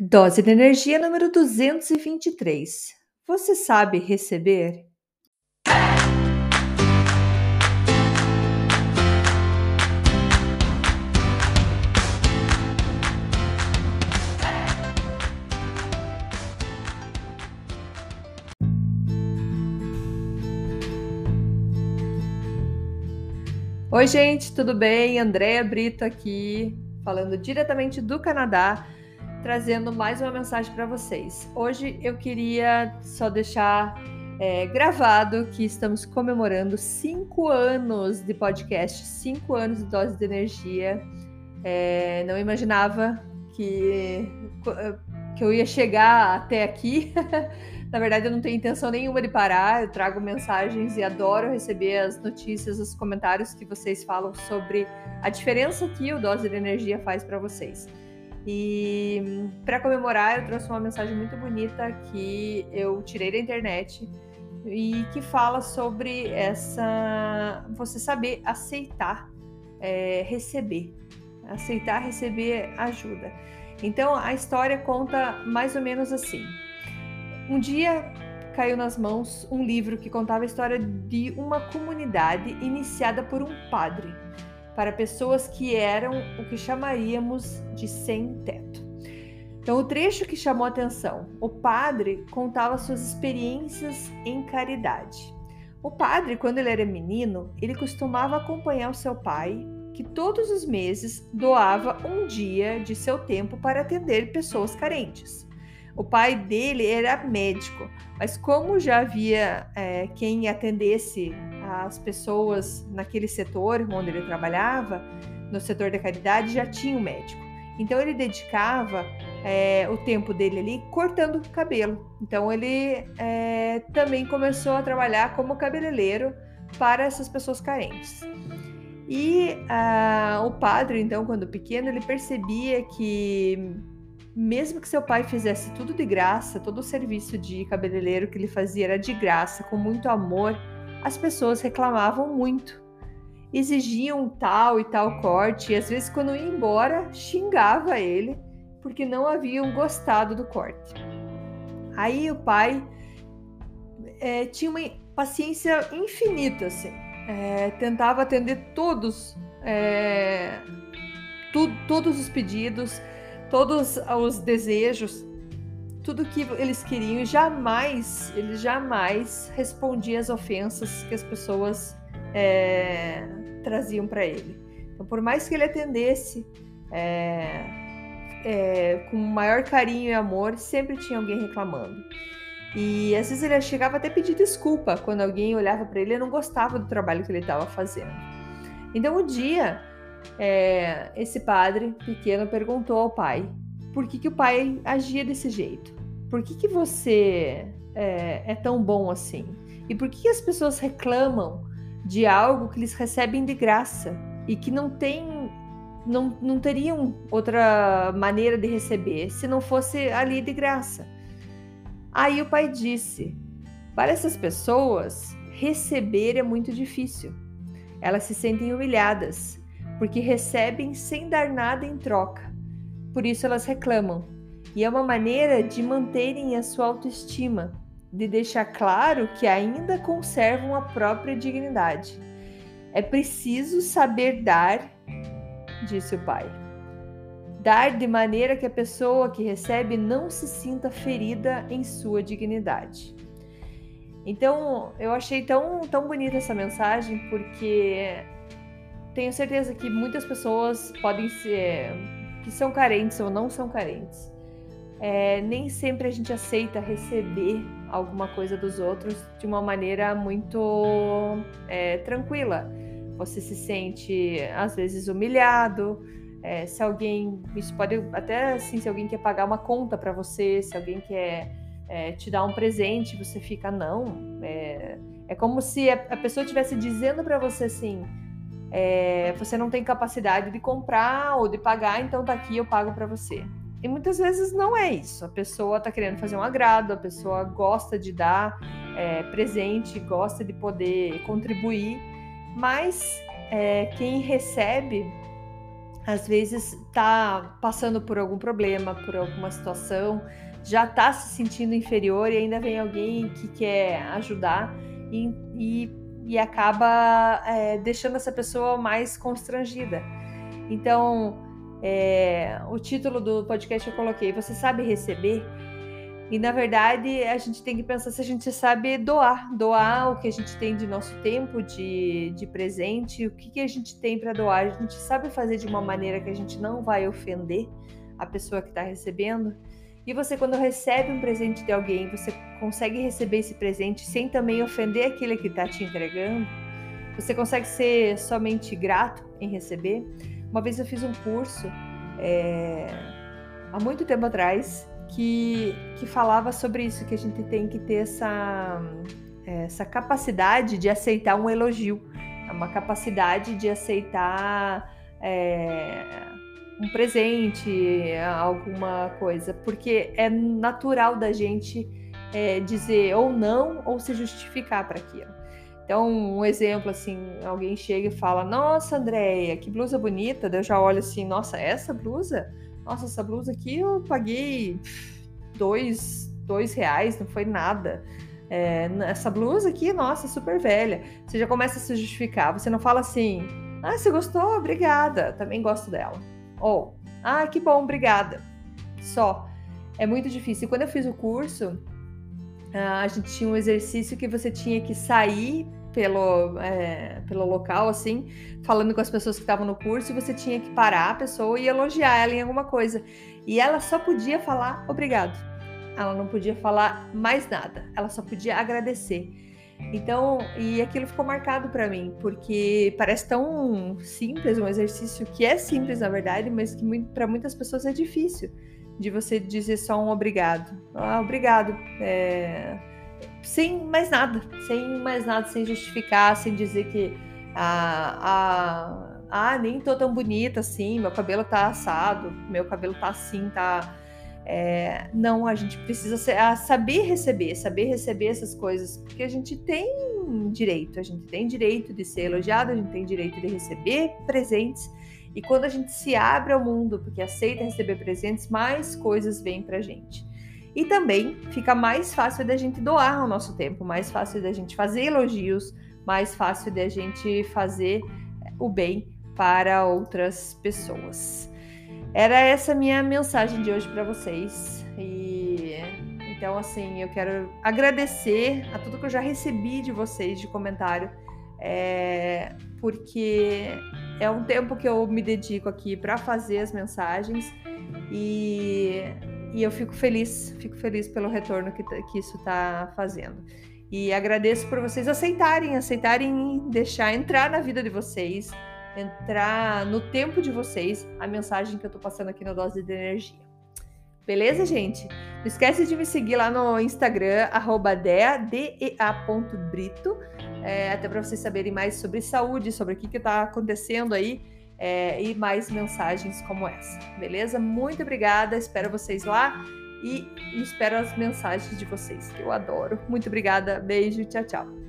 Dose de energia número 223. Você sabe receber? Oi, gente, tudo bem? Andréa Brito aqui, falando diretamente do Canadá trazendo mais uma mensagem para vocês. Hoje eu queria só deixar é, gravado que estamos comemorando cinco anos de podcast, cinco anos de dose de energia. É, não imaginava que, que eu ia chegar até aqui. Na verdade, eu não tenho intenção nenhuma de parar. Eu trago mensagens e adoro receber as notícias, os comentários que vocês falam sobre a diferença que o Dose de Energia faz para vocês. E para comemorar, eu trouxe uma mensagem muito bonita que eu tirei da internet e que fala sobre essa você saber aceitar é, receber, aceitar receber ajuda. Então a história conta mais ou menos assim. Um dia caiu nas mãos um livro que contava a história de uma comunidade iniciada por um padre para pessoas que eram o que chamaríamos de sem teto. Então, o trecho que chamou atenção: o padre contava suas experiências em caridade. O padre, quando ele era menino, ele costumava acompanhar o seu pai, que todos os meses doava um dia de seu tempo para atender pessoas carentes. O pai dele era médico, mas como já havia é, quem atendesse as pessoas naquele setor onde ele trabalhava, no setor da caridade, já tinha um médico. Então ele dedicava é, o tempo dele ali cortando cabelo. Então ele é, também começou a trabalhar como cabeleireiro para essas pessoas carentes. E ah, o padre, então, quando pequeno, ele percebia que mesmo que seu pai fizesse tudo de graça, todo o serviço de cabeleireiro que ele fazia era de graça, com muito amor, as pessoas reclamavam muito. Exigiam tal e tal corte, e às vezes, quando ia embora, xingava ele porque não haviam gostado do corte. Aí o pai é, tinha uma paciência infinita, assim, é, tentava atender todos, é, tu, todos os pedidos todos os desejos, tudo que eles queriam jamais, ele jamais respondia às ofensas que as pessoas é, traziam para ele. Então, por mais que ele atendesse é, é, com maior carinho e amor, sempre tinha alguém reclamando. E às vezes ele chegava até a pedir desculpa quando alguém olhava para ele e não gostava do trabalho que ele estava fazendo. Então, um dia, é, esse padre pequeno perguntou ao pai por que, que o pai agia desse jeito. Por que, que você é, é tão bom assim? E por que, que as pessoas reclamam de algo que eles recebem de graça e que não tem não, não teriam outra maneira de receber se não fosse ali de graça. Aí o pai disse: para essas pessoas, receber é muito difícil. Elas se sentem humilhadas porque recebem sem dar nada em troca. Por isso elas reclamam. E é uma maneira de manterem a sua autoestima, de deixar claro que ainda conservam a própria dignidade. É preciso saber dar, disse o pai. Dar de maneira que a pessoa que recebe não se sinta ferida em sua dignidade. Então, eu achei tão, tão bonita essa mensagem porque tenho certeza que muitas pessoas podem ser que são carentes ou não são carentes. É, nem sempre a gente aceita receber alguma coisa dos outros de uma maneira muito é, tranquila. Você se sente às vezes humilhado. É, se alguém, isso pode até assim, se alguém quer pagar uma conta para você, se alguém quer é, te dar um presente, você fica não. É, é como se a, pessoa estivesse dizendo para você assim: é, você não tem capacidade de comprar ou de pagar, então tá aqui, eu pago para você. E muitas vezes não é isso. A pessoa está querendo fazer um agrado, a pessoa gosta de dar é, presente, gosta de poder contribuir, mas é, quem recebe, às vezes está passando por algum problema, por alguma situação, já está se sentindo inferior e ainda vem alguém que quer ajudar e, e, e acaba é, deixando essa pessoa mais constrangida. Então, é, o título do podcast eu coloquei: Você sabe receber? E na verdade a gente tem que pensar se a gente sabe doar, doar o que a gente tem de nosso tempo, de, de presente, o que, que a gente tem para doar. A gente sabe fazer de uma maneira que a gente não vai ofender a pessoa que está recebendo. E você, quando recebe um presente de alguém, você consegue receber esse presente sem também ofender aquele que está te entregando? Você consegue ser somente grato em receber? Uma vez eu fiz um curso é, há muito tempo atrás que, que falava sobre isso, que a gente tem que ter essa, essa capacidade de aceitar um elogio, é uma capacidade de aceitar é, um presente, alguma coisa, porque é natural da gente é, dizer ou não ou se justificar para aquilo. Então, um exemplo assim, alguém chega e fala: Nossa, Andréia, que blusa bonita. Daí eu já olho assim: Nossa, essa blusa? nossa, essa blusa aqui eu paguei dois, dois reais, não foi nada. É, essa blusa aqui, nossa, super velha. Você já começa a se justificar. Você não fala assim, ah, você gostou? Obrigada. Também gosto dela. Ou, ah, que bom, obrigada. Só. É muito difícil. Quando eu fiz o curso, a gente tinha um exercício que você tinha que sair pelo, é, pelo local, assim, falando com as pessoas que estavam no curso, e você tinha que parar a pessoa e elogiar ela em alguma coisa. E ela só podia falar obrigado. Ela não podia falar mais nada. Ela só podia agradecer. Então, e aquilo ficou marcado para mim, porque parece tão simples, um exercício que é simples na verdade, mas que para muitas pessoas é difícil de você dizer só um obrigado. Ah, obrigado. É sem mais nada, sem mais nada, sem justificar, sem dizer que ah, ah, ah, nem tô tão bonita assim, meu cabelo tá assado, meu cabelo tá assim, tá. É, não, a gente precisa saber receber, saber receber essas coisas, porque a gente tem direito, a gente tem direito de ser elogiado, a gente tem direito de receber presentes. E quando a gente se abre ao mundo, porque aceita receber presentes, mais coisas vêm pra gente. E também fica mais fácil da gente doar o nosso tempo, mais fácil da gente fazer elogios, mais fácil da gente fazer o bem para outras pessoas. Era essa minha mensagem de hoje para vocês. E então assim, eu quero agradecer a tudo que eu já recebi de vocês de comentário, é, porque é um tempo que eu me dedico aqui para fazer as mensagens e e eu fico feliz, fico feliz pelo retorno que, que isso está fazendo. E agradeço por vocês aceitarem, aceitarem deixar entrar na vida de vocês, entrar no tempo de vocês a mensagem que eu estou passando aqui no Dose de Energia. Beleza, gente? Não esquece de me seguir lá no Instagram, dea.brito, é, até para vocês saberem mais sobre saúde, sobre o que está acontecendo aí é, e mais mensagens como essa, beleza? Muito obrigada, espero vocês lá e espero as mensagens de vocês, que eu adoro. Muito obrigada, beijo, tchau, tchau.